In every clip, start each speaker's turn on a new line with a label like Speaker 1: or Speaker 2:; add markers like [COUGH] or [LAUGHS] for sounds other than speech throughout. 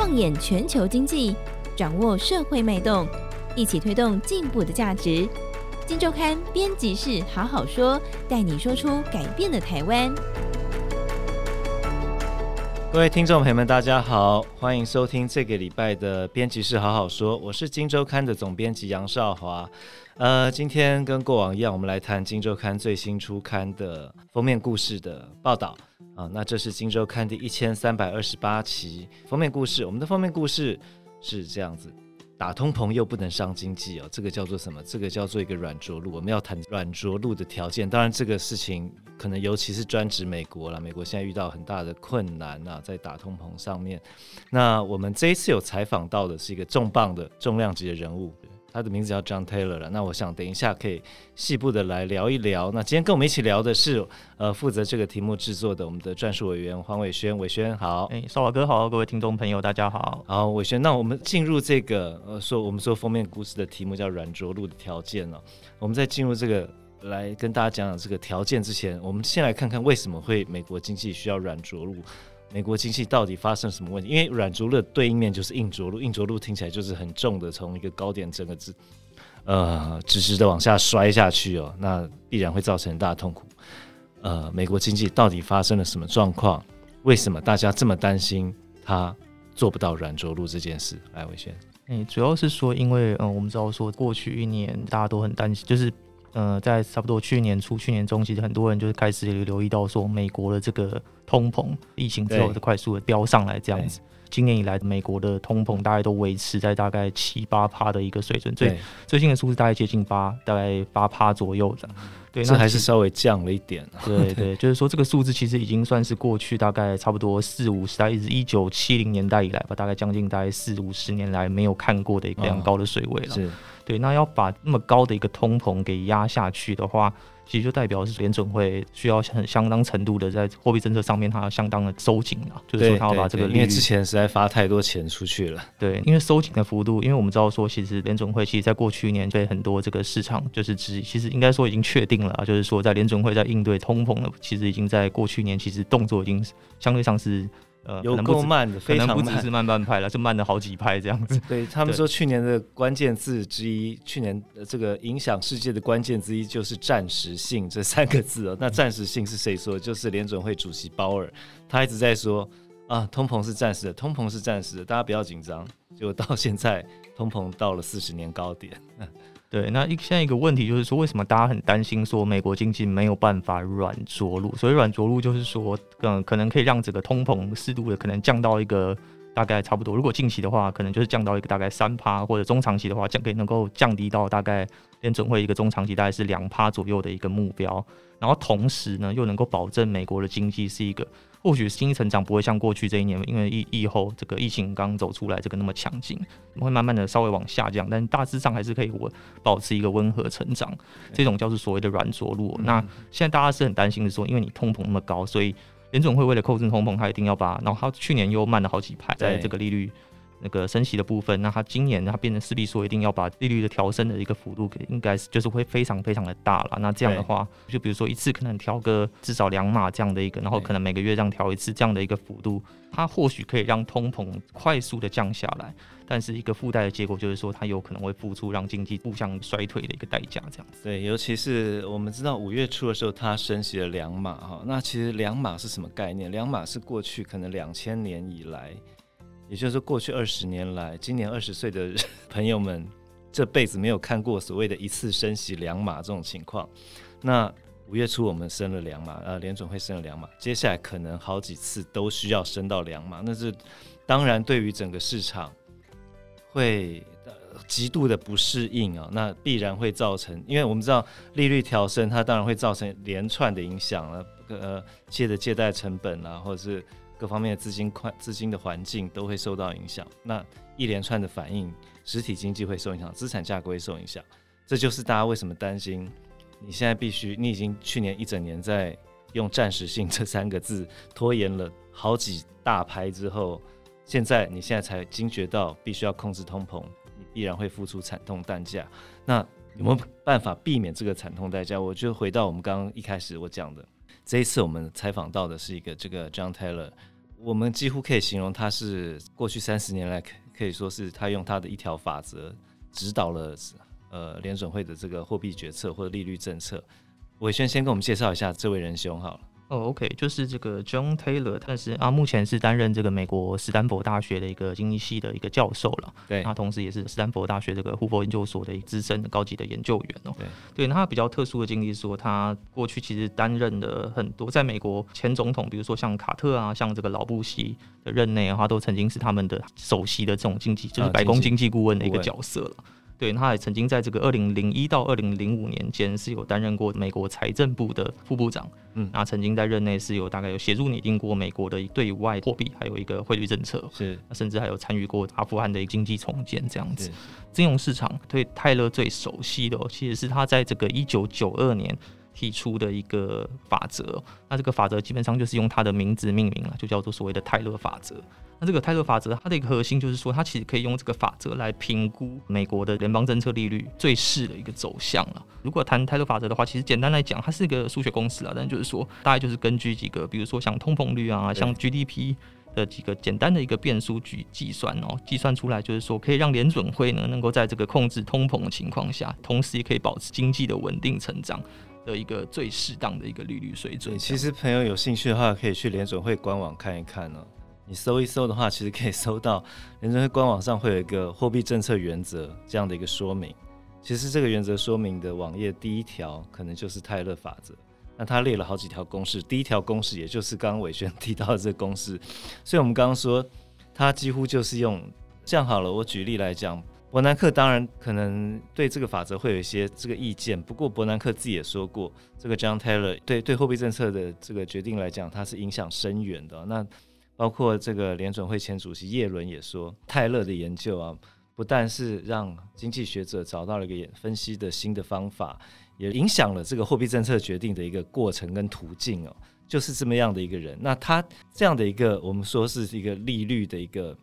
Speaker 1: 放眼全球经济，掌握社会脉动，一起推动进步的价值。金周刊编辑室好好说，带你说出改变的台湾。
Speaker 2: 各位听众朋友们，大家好，欢迎收听这个礼拜的编辑室好好说，我是金周刊的总编辑杨少华。呃，今天跟过往一样，我们来谈金周刊最新出刊的封面故事的报道啊。那这是金周刊第一千三百二十八期封面故事，我们的封面故事是这样子。打通棚又不能伤经济哦，这个叫做什么？这个叫做一个软着陆。我们要谈软着陆的条件，当然这个事情可能尤其是专指美国了。美国现在遇到很大的困难啊，在打通棚上面。那我们这一次有采访到的是一个重磅的重量级的人物。他的名字叫 John Taylor 了。那我想等一下可以细部的来聊一聊。那今天跟我们一起聊的是，呃，负责这个题目制作的我们的撰述委员黄伟轩。伟轩好，
Speaker 3: 哎，少华哥好，各位听众朋友大家好。
Speaker 2: 好，伟轩，那我们进入这个呃，说我们说封面故事的题目叫软着陆的条件了。我们在进入这个来跟大家讲讲这个条件之前，我们先来看看为什么会美国经济需要软着陆。美国经济到底发生什么问题？因为软着陆的对应面就是硬着陆，硬着陆听起来就是很重的，从一个高点整个直，呃，直直的往下摔下去哦，那必然会造成很大的痛苦。呃，美国经济到底发生了什么状况？为什么大家这么担心它做不到软着陆这件事？来，伟轩，
Speaker 3: 嗯，主要是说，因为嗯、我们知道说过去一年大家都很担心，就是呃，在差不多去年初、去年中期，很多人就是开始留意到说美国的这个。通膨疫情之后是快速的飙上来，这样子。今年以来，美国的通膨大概都维持在大概七八趴的一个水准，最最近的数字大概接近八，大概八趴左右的。对，
Speaker 2: 那还是稍微降了一点。
Speaker 3: 对对，[LAUGHS] 就是说这个数字其实已经算是过去大概差不多四五十代，一直一九七零年代以来吧，大概将近大概四五十年来没有看过的一个非常高的水位了。是，对，那要把那么高的一个通膨给压下去的话。其实就代表是联准会需要很相当程度的在货币政策上面，它要相当的收紧了，就是说它要把这个利率，
Speaker 2: 因为之前实在发太多钱出去了。
Speaker 3: 对，因为收紧的幅度，因为我们知道说，其实联准会其实在过去一年被很多这个市场就是指，其实应该说已经确定了，就是说在联准会在应对通膨了，其实已经在过去一年其实动作已经相对上是。呃，
Speaker 2: 有够慢的，非常慢，
Speaker 3: 可能不只是慢半拍了，就慢了好几拍这样子。
Speaker 2: 对 [LAUGHS] 他们说，去年的关键字之一，去年的这个影响世界的关键之一就是暂时性这三个字哦。那暂时性是谁说？就是联准会主席鲍尔，他一直在说啊，通膨是暂时的，通膨是暂时的，大家不要紧张。结果到现在，通膨到了四十年高点。
Speaker 3: 对，那一现在一个问题就是说，为什么大家很担心说美国经济没有办法软着陆？所以软着陆就是说，嗯，可能可以让整个通膨适度的可能降到一个大概差不多。如果近期的话，可能就是降到一个大概三趴，或者中长期的话降可以能够降低到大概联准会一个中长期大概是两趴左右的一个目标，然后同时呢又能够保证美国的经济是一个。或许经济成长不会像过去这一年，因为疫疫后这个疫情刚走出来，这个那么强劲，会慢慢的稍微往下降，但大致上还是可以稳保持一个温和成长。这种叫做所谓的软着陆。那现在大家是很担心的说，因为你通膨那么高，所以联总会为了控制通膨，他一定要把，然后他去年又慢了好几拍，在这个利率。那个升息的部分，那它今年它变成势必说一定要把利率的调升的一个幅度给，应该是就是会非常非常的大了。那这样的话，就比如说一次可能调个至少两码这样的一个，然后可能每个月这样调一次这样的一个幅度，它或许可以让通膨快速的降下来，但是一个附带的结果就是说，它有可能会付出让经济步向衰退的一个代价。这样子。
Speaker 2: 对，尤其是我们知道五月初的时候，它升息了两码哈，那其实两码是什么概念？两码是过去可能两千年以来。也就是说，过去二十年来，今年二十岁的 [LAUGHS] 朋友们这辈子没有看过所谓的一次升息两码这种情况。那五月初我们升了两码，呃，联准会升了两码，接下来可能好几次都需要升到两码。那是当然，对于整个市场会极度的不适应啊。那必然会造成，因为我们知道利率调升，它当然会造成连串的影响了，呃，借的借贷成本啊，或者是。各方面的资金宽资金的环境都会受到影响，那一连串的反应，实体经济会受影响，资产价格会受影响，这就是大家为什么担心。你现在必须，你已经去年一整年在用暂时性这三个字拖延了好几大拍之后，现在你现在才惊觉到必须要控制通膨，你必然会付出惨痛代价。那有没有办法避免这个惨痛代价？我就回到我们刚刚一开始我讲的，这一次我们采访到的是一个这个 John Taylor。我们几乎可以形容他是过去三十年来可以说是他用他的一条法则指导了呃联准会的这个货币决策或者利率政策。伟轩先跟我们介绍一下这位仁兄好了。
Speaker 3: 哦、oh，OK，就是这个 John Taylor，他是啊，目前是担任这个美国斯坦福大学的一个经济系的一个教授了。
Speaker 2: 对，
Speaker 3: 他同时也是斯坦福大学这个胡佛研究所的一个资深高级的研究员哦。
Speaker 2: 对，
Speaker 3: 对，那他比较特殊的经历是说，他过去其实担任了很多在美国前总统，比如说像卡特啊，像这个老布希的任内的话，都曾经是他们的首席的这种经济，就是白宫经济顾问的一个角色了。对，他也曾经在这个二零零一到二零零五年间是有担任过美国财政部的副部长，嗯，那曾经在任内是有大概有协助拟定过美国的对外货币还有一个汇率政策，
Speaker 2: 是，
Speaker 3: 甚至还有参与过阿富汗的经济重建这样子。金融市场对泰勒最熟悉的，其实是他在这个一九九二年提出的一个法则，那这个法则基本上就是用它的名字命名了，就叫做所谓的泰勒法则。那这个泰勒法则，它的一个核心就是说，它其实可以用这个法则来评估美国的联邦政策利率最适的一个走向了。如果谈泰勒法则的话，其实简单来讲，它是一个数学公式啊，但就是说，大概就是根据几个，比如说像通膨率啊，像 GDP 的几个简单的一个变数去计算哦，计算出来就是说，可以让联准会呢能够在这个控制通膨的情况下，同时也可以保持经济的稳定成长的一个最适当的一个利率水准。
Speaker 2: 其实朋友有兴趣的话，可以去联准会官网看一看哦。你搜一搜的话，其实可以搜到联准会官网上会有一个货币政策原则这样的一个说明。其实这个原则说明的网页第一条可能就是泰勒法则。那它列了好几条公式，第一条公式也就是刚刚伟轩提到的这个公式。所以我们刚刚说它几乎就是用这样好了。我举例来讲，伯南克当然可能对这个法则会有一些这个意见，不过伯南克自己也说过，这个 John Taylor 对对货币政策的这个决定来讲，它是影响深远的。那包括这个联准会前主席叶伦也说，泰勒的研究啊，不但是让经济学者找到了一个分析的新的方法，也影响了这个货币政策决定的一个过程跟途径哦，就是这么样的一个人。那他这样的一个，我们说是一个利率的一个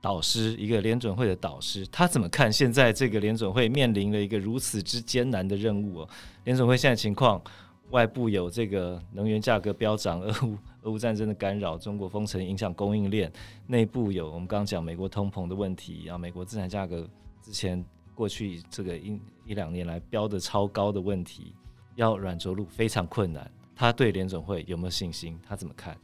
Speaker 2: 导师，一个联准会的导师，他怎么看现在这个联准会面临了一个如此之艰难的任务哦？联准会现在情况，外部有这个能源价格飙涨，俄乌。俄乌战争的干扰，中国封城影响供应链，内部有我们刚刚讲美国通膨的问题，然后美国资产价格之前过去这个一一两年来飙得超高的问题，要软着陆非常困难。他对联准会有没有信心？他怎么看？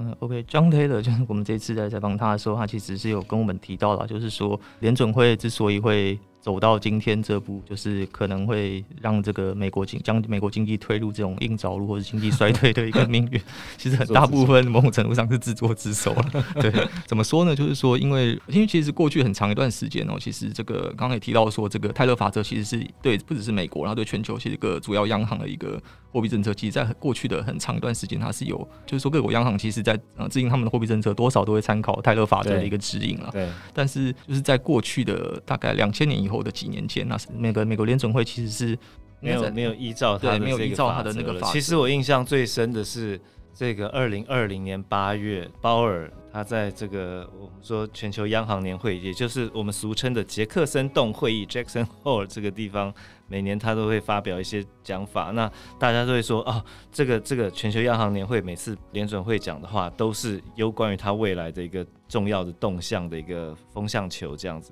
Speaker 3: 嗯，OK，John Taylor 就是我们这次在采访他的时候，他其实是有跟我们提到了，就是说联准会之所以会走到今天这步，就是可能会让这个美国经将美国经济推入这种硬着陆或者经济衰退的一个命运。[LAUGHS] 其实很大部分某种程度上是自作自受了。对，怎么说呢？就是说，因为因为其实过去很长一段时间哦，其实这个刚刚也提到说，这个泰勒法则其实是对不只是美国，然后对全球其实一个主要央行的一个货币政策，其实在过去的很长一段时间，它是有，就是说各国央行其实在呃制定他们的货币政策，多少都会参考泰勒法则的一个指引了。
Speaker 2: 对。
Speaker 3: 但是就是在过去的大概两千年以后的几年间，那是那个美国联准会其实是
Speaker 2: 没有没有依照他没有依照他的那个法。其实我印象最深的是这个二零二零年八月，鲍尔他在这个我们说全球央行年会，也就是我们俗称的杰克森洞会议 （Jackson Hole） 这个地方，每年他都会发表一些讲法。那大家都会说哦，这个这个全球央行年会每次联准会讲的话，都是有关于他未来的一个重要的动向的一个风向球这样子。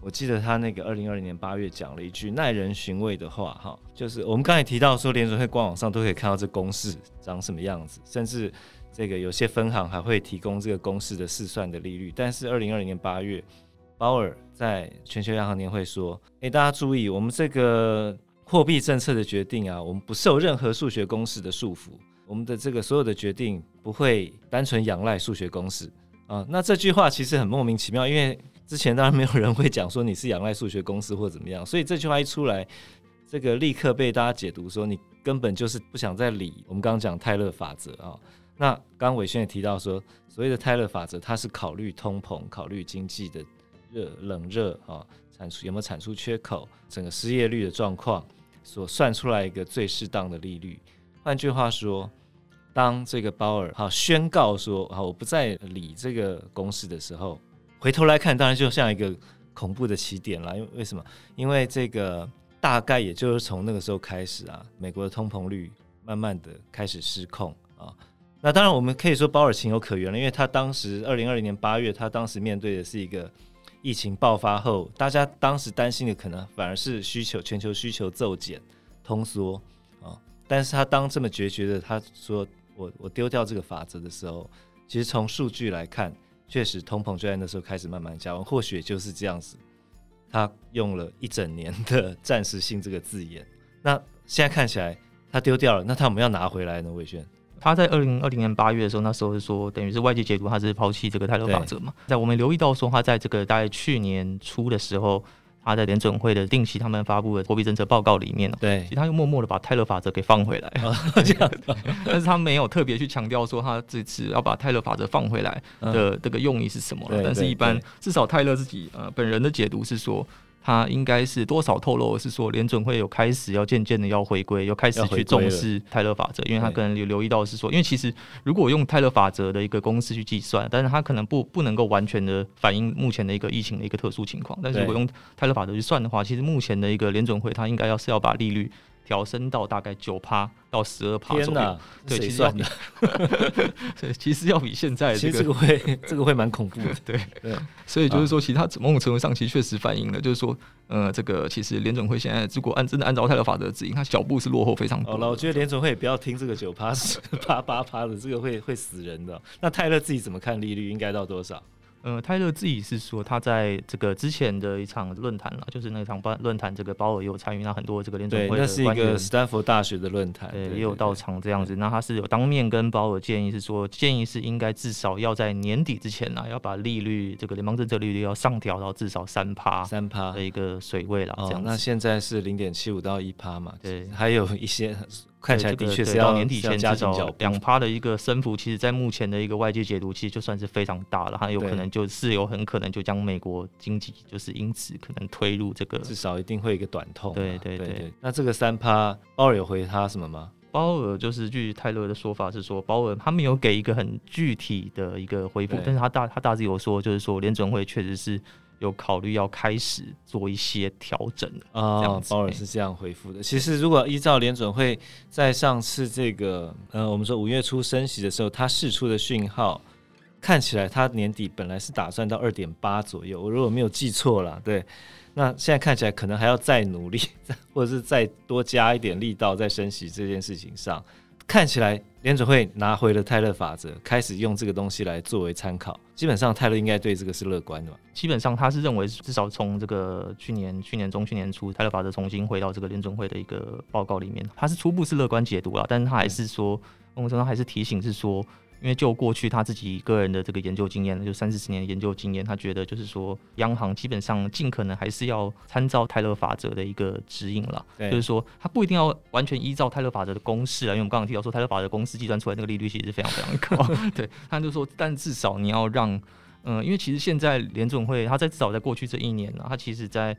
Speaker 2: 我记得他那个二零二零年八月讲了一句耐人寻味的话，哈，就是我们刚才提到说，联准会官网上都可以看到这公式长什么样子，甚至这个有些分行还会提供这个公式的试算的利率。但是二零二零年八月，鲍尔在全球央行年会说：“诶，大家注意，我们这个货币政策的决定啊，我们不受任何数学公式的束缚，我们的这个所有的决定不会单纯仰赖数学公式啊。”那这句话其实很莫名其妙，因为。之前当然没有人会讲说你是仰赖数学公式或怎么样，所以这句话一出来，这个立刻被大家解读说你根本就是不想再理我们刚刚讲泰勒法则啊。那刚刚玮轩也提到说，所谓的泰勒法则，它是考虑通膨、考虑经济的热冷热啊，产出有没有产出缺口，整个失业率的状况，所算出来一个最适当的利率。换句话说，当这个鲍尔好宣告说啊，我不再理这个公式的时候。回头来看，当然就像一个恐怖的起点了。因为为什么？因为这个大概也就是从那个时候开始啊，美国的通膨率慢慢的开始失控啊。那当然，我们可以说鲍尔情有可原了，因为他当时二零二零年八月，他当时面对的是一个疫情爆发后，大家当时担心的可能反而是需求全球需求骤减、通缩啊。但是他当这么决绝的他说我我丢掉这个法则的时候，其实从数据来看，确实通膨就在那时候开始慢慢加温，或许也就是这样子。他用了一整年的暂时性这个字眼，那现在看起来他丢掉了，那他有没有要拿回来呢？魏轩？
Speaker 3: 他在二零二零年八月的时候，那时候是说，等于是外界解读他是抛弃这个泰勒法则嘛。在我们留意到说，他在这个大概去年初的时候，他在联准会的定期他们发布的货币政策报告里面，
Speaker 2: 对，
Speaker 3: 其实他又默默的把泰勒法则给放回来，
Speaker 2: 哦、这样，[LAUGHS]
Speaker 3: 但是他没有特别去强调说他这次要把泰勒法则放回来的这个用意是什么了。但是，一般至少泰勒自己呃本人的解读是说。他应该是多少透露是说联准会有开始要渐渐的要回归，有开始去重视泰勒法则，因为他可能有留意到是说，因为其实如果用泰勒法则的一个公式去计算，但是他可能不不能够完全的反映目前的一个疫情的一个特殊情况，但是如果用泰勒法则去算的话，其实目前的一个联准会，他应该要是要把利率。调升到大概九趴到十二趴左右，对，其实要比，[LAUGHS] 对，其实要比现在
Speaker 2: 这个，这个会，[LAUGHS] 这个会蛮恐怖的，[LAUGHS]
Speaker 3: 对，对，所以就是说，其他某种程度上其实确实反映了，就是说，呃，这个其实联准会现在如果按真的按照泰勒法则指引，它脚步是落后非常多。
Speaker 2: 好了，我觉得联准会也不要听这个九趴十趴八趴的，这个会会死人的。那泰勒自己怎么看利率应该到多少？
Speaker 3: 呃，泰勒自己是说，他在这个之前的一场论坛了，就是那场论坛，这个鲍尔也有参与，那很多这个联准会的，
Speaker 2: 那是一个斯坦福大学的论坛，
Speaker 3: 对，也有到场这样子。那他是有当面跟鲍尔建议是说，建议是应该至少要在年底之前呢，要把利率这个联邦政策利率要上调到至少三趴，
Speaker 2: 三趴的
Speaker 3: 一个水位了。哦，
Speaker 2: 那现在是零点七五到一趴嘛？对，还有一些。看起来的确是
Speaker 3: 要年底前至少两趴的一个升幅，其实，在目前的一个外界解读，其实就算是非常大了。它有可能就是有很可能就将美国经济就是因此可能推入这个，
Speaker 2: 至少一定会有一个短痛。
Speaker 3: 对对对，对。
Speaker 2: 那这个三趴，鲍尔有回他什么吗？
Speaker 3: 鲍尔就是据泰勒的说法是说，鲍尔他没有给一个很具体的一个回复，但是他大他大致有说，就是说联准会确实是。有考虑要开始做一些调整
Speaker 2: 啊，鲍尔是这样回复的。其实，如果依照联准会在上次这个呃，我们说五月初升息的时候，他释出的讯号，看起来他年底本来是打算到二点八左右。我如果没有记错了，对，那现在看起来可能还要再努力，[LAUGHS] 或者是再多加一点力道在升息这件事情上。看起来联准会拿回了泰勒法则，开始用这个东西来作为参考。基本上泰勒应该对这个是乐观的吧？
Speaker 3: 基本上他是认为，至少从这个去年、去年中、去年初，泰勒法则重新回到这个联准会的一个报告里面，他是初步是乐观解读了，但是他还是说，某种程度还是提醒是说。因为就过去他自己个人的这个研究经验，就三四十年的研究经验，他觉得就是说，央行基本上尽可能还是要参照泰勒法则的一个指引了。就是说，他不一定要完全依照泰勒法则的公式啊，因为我们刚刚提到说，泰勒法则公式计算出来那个利率其实是非常非常高。[LAUGHS] 对，他就说，但至少你要让，嗯，因为其实现在联总会，他在至少在过去这一年呢，他其实在。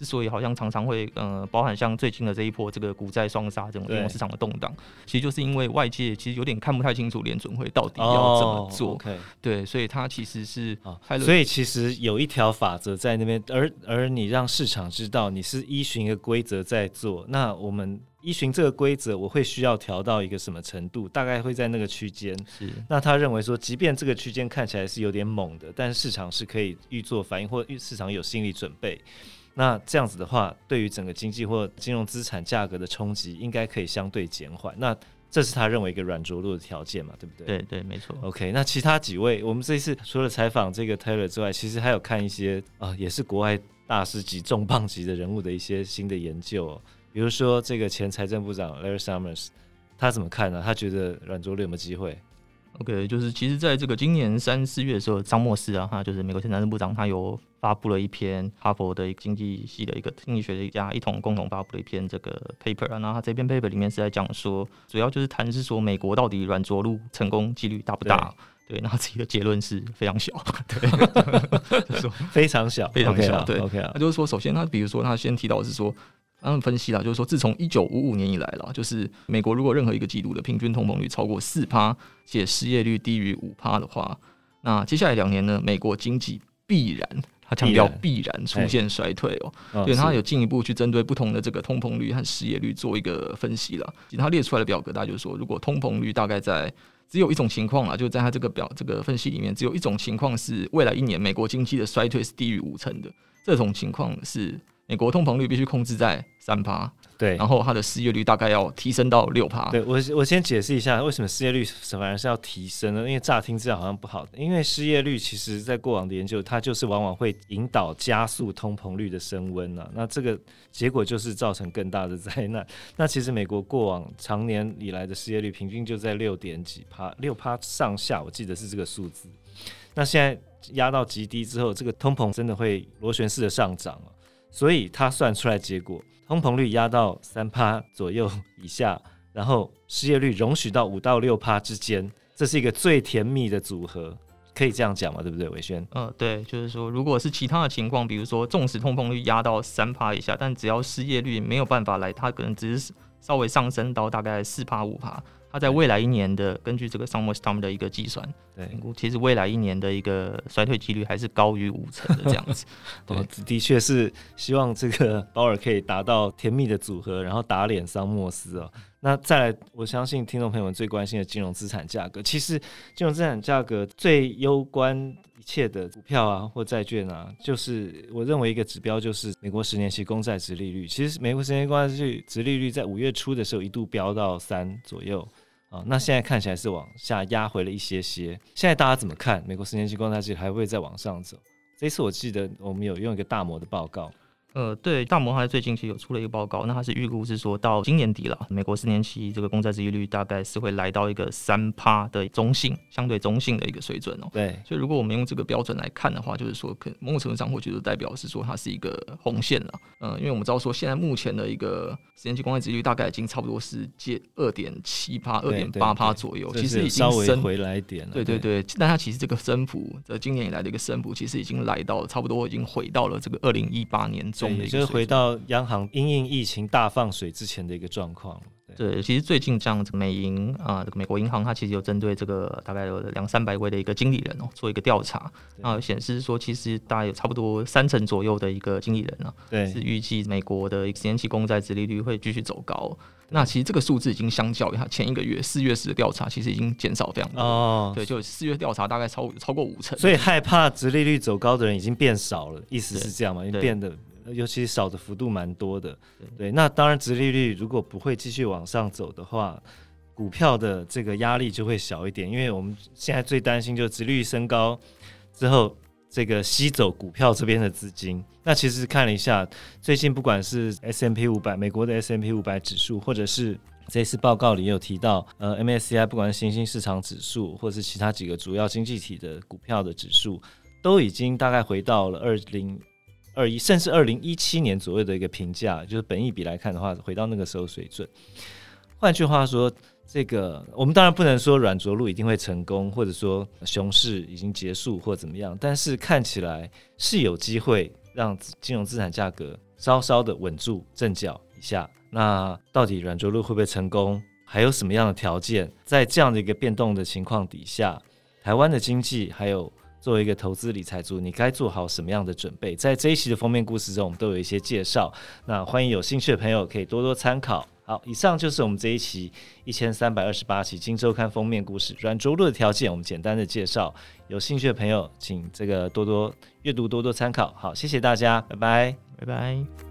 Speaker 3: 之所以好像常常会呃，包含像最近的这一波这个股债双杀这种金融市场的动荡，其实就是因为外界其实有点看不太清楚联准会到底要怎么做。Oh. 对，所以它其实是啊，oh,
Speaker 2: 所以其实有一条法则在那边，而而你让市场知道你是依循一个规则在做，那我们依循这个规则，我会需要调到一个什么程度？大概会在那个区间。是，那他认为说，即便这个区间看起来是有点猛的，但是市场是可以预做反应，或市场有心理准备。那这样子的话，对于整个经济或金融资产价格的冲击，应该可以相对减缓。那这是他认为一个软着陆的条件嘛，对不对？
Speaker 3: 对对，没错。
Speaker 2: OK，那其他几位，我们这一次除了采访这个 Taylor 之外，其实还有看一些啊、呃，也是国外大师级、重磅级的人物的一些新的研究、哦。比如说这个前财政部长 Larry Summers，他怎么看呢？他觉得软着陆有没有机会
Speaker 3: ？OK，就是其实在这个今年三四月的时候，张默斯啊，哈就是美国前财政部长，他有发布了一篇哈佛的经济系的一个经济学的一家一同共同发布了一篇这个 paper 啊，然后他这篇 paper 里面是在讲说，主要就是谈是说美国到底软着陆成功几率大不大？对，然后自己的结论是非常小，[LAUGHS] 对，
Speaker 2: 就是说非常小，
Speaker 3: 非常小，对
Speaker 2: ，OK，
Speaker 3: 他就是说，首先他比如说他先提到是说。他们分析了，就是说，自从一九五五年以来了，就是美国如果任何一个季度的平均通膨率超过四趴，且失业率低于五趴的话，那接下来两年呢，美国经济必然他强调必然。出现衰退哦，
Speaker 2: 哦
Speaker 3: 对，他有进一步去针对不同的这个通膨率和失业率做一个分析了。他列出来的表格，大家就是说，如果通膨率大概在只有一种情况啊，就在他这个表这个分析里面，只有一种情况是未来一年美国经济的衰退是低于五成的，这种情况是美国通膨率必须控制在三趴。
Speaker 2: 对，
Speaker 3: 然后它的失业率大概要提升到六趴。
Speaker 2: 对，我我先解释一下为什么失业率反而是要提升呢？因为乍听之下好像不好，因为失业率其实在过往的研究，它就是往往会引导加速通膨率的升温啊。那这个结果就是造成更大的灾难。[LAUGHS] 那其实美国过往常年以来的失业率平均就在六点几趴，六趴上下，我记得是这个数字。那现在压到极低之后，这个通膨真的会螺旋式的上涨啊。所以他算出来结果。通膨率压到三趴左右以下，然后失业率容许到五到六趴之间，这是一个最甜蜜的组合，可以这样讲吗？对不对，伟轩？
Speaker 3: 嗯，对，就是说，如果是其他的情况，比如说，纵使通膨率压到三趴以下，但只要失业率没有办法来，它可能只是稍微上升到大概四趴五趴。它在未来一年的根据这个 Summer Storm 的一个计算，对，其实未来一年的一个衰退几率还是高于五成的这样子。[LAUGHS]
Speaker 2: 对，的确是希望这个 [LAUGHS] 鲍尔可以达到甜蜜的组合，然后打脸桑莫斯哦。那再来，我相信听众朋友们最关心的金融资产价格，其实金融资产价格最攸关一切的股票啊或债券啊，就是我认为一个指标就是美国十年期公债殖利率。其实美国十年期公债殖利率在五月初的时候一度飙到三左右。啊，那现在看起来是往下压回了一些些。现在大家怎么看？美国十年期公债殖利率还会再往上走？这次我记得我们有用一个大摩的报告。
Speaker 3: 呃，对，大摩它最近其实有出了一个报告，那它是预估是说到今年底了，美国十年期这个公债收益率大概是会来到一个三趴的中性，相对中性的一个水准哦。
Speaker 2: 对，
Speaker 3: 所以如果我们用这个标准来看的话，就是说，可某种程度上或许就代表是说它是一个红线了。嗯、呃，因为我们知道说现在目前的一个十年期公债殖利率大概已经差不多是介二点七趴、二点八趴左右，其实已经
Speaker 2: 稍微回来一点了。
Speaker 3: 对对对，但它其实这个升幅，这今年以来的一个升幅，其实已经来到差不多已经回到了这个二零一八年。
Speaker 2: 也就是回到央行因应疫情大放水之前的一个状况。
Speaker 3: 对，其实最近这样子，美银啊，这个美国银行它其实有针对这个大概有两三百位的一个经理人哦，做一个调查，啊，显示说其实大概有差不多三成左右的一个经理人啊，
Speaker 2: 对，
Speaker 3: 是预计美国的十年期公债殖利率会继续走高。那其实这个数字已经相较于它前一个月四月时的调查，其实已经减少非常多哦。对，就四月调查大概超超过五成，
Speaker 2: 所以害怕殖利率走高的人已经变少了，意思是这样嘛？因为变得。尤其少的幅度蛮多的，对。那当然，殖利率如果不会继续往上走的话，股票的这个压力就会小一点。因为我们现在最担心就是殖利率升高之后，这个吸走股票这边的资金。那其实看了一下，最近不管是 S M P 五百美国的 S M P 五百指数，或者是这次报告里有提到，呃，MSCI 不管是新兴市场指数，或者是其他几个主要经济体的股票的指数，都已经大概回到了二零。二一，甚至二零一七年左右的一个评价，就是本益比来看的话，回到那个时候水准。换句话说，这个我们当然不能说软着陆一定会成功，或者说熊市已经结束或怎么样，但是看起来是有机会让金融资产价格稍稍的稳住阵脚一下。那到底软着陆会不会成功？还有什么样的条件？在这样的一个变动的情况底下，台湾的经济还有。作为一个投资理财族，你该做好什么样的准备？在这一期的封面故事中，我们都有一些介绍。那欢迎有兴趣的朋友可以多多参考。好，以上就是我们这一期一千三百二十八期《金周刊》封面故事。软着陆的条件，我们简单的介绍。有兴趣的朋友，请这个多多阅读，多多参考。好，谢谢大家，拜拜，
Speaker 3: 拜拜。